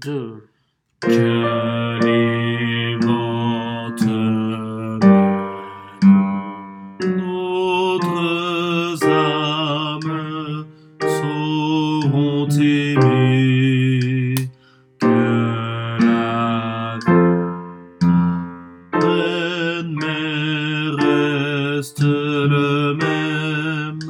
que les ventes notre âme seront aimées, que la reine reste le même.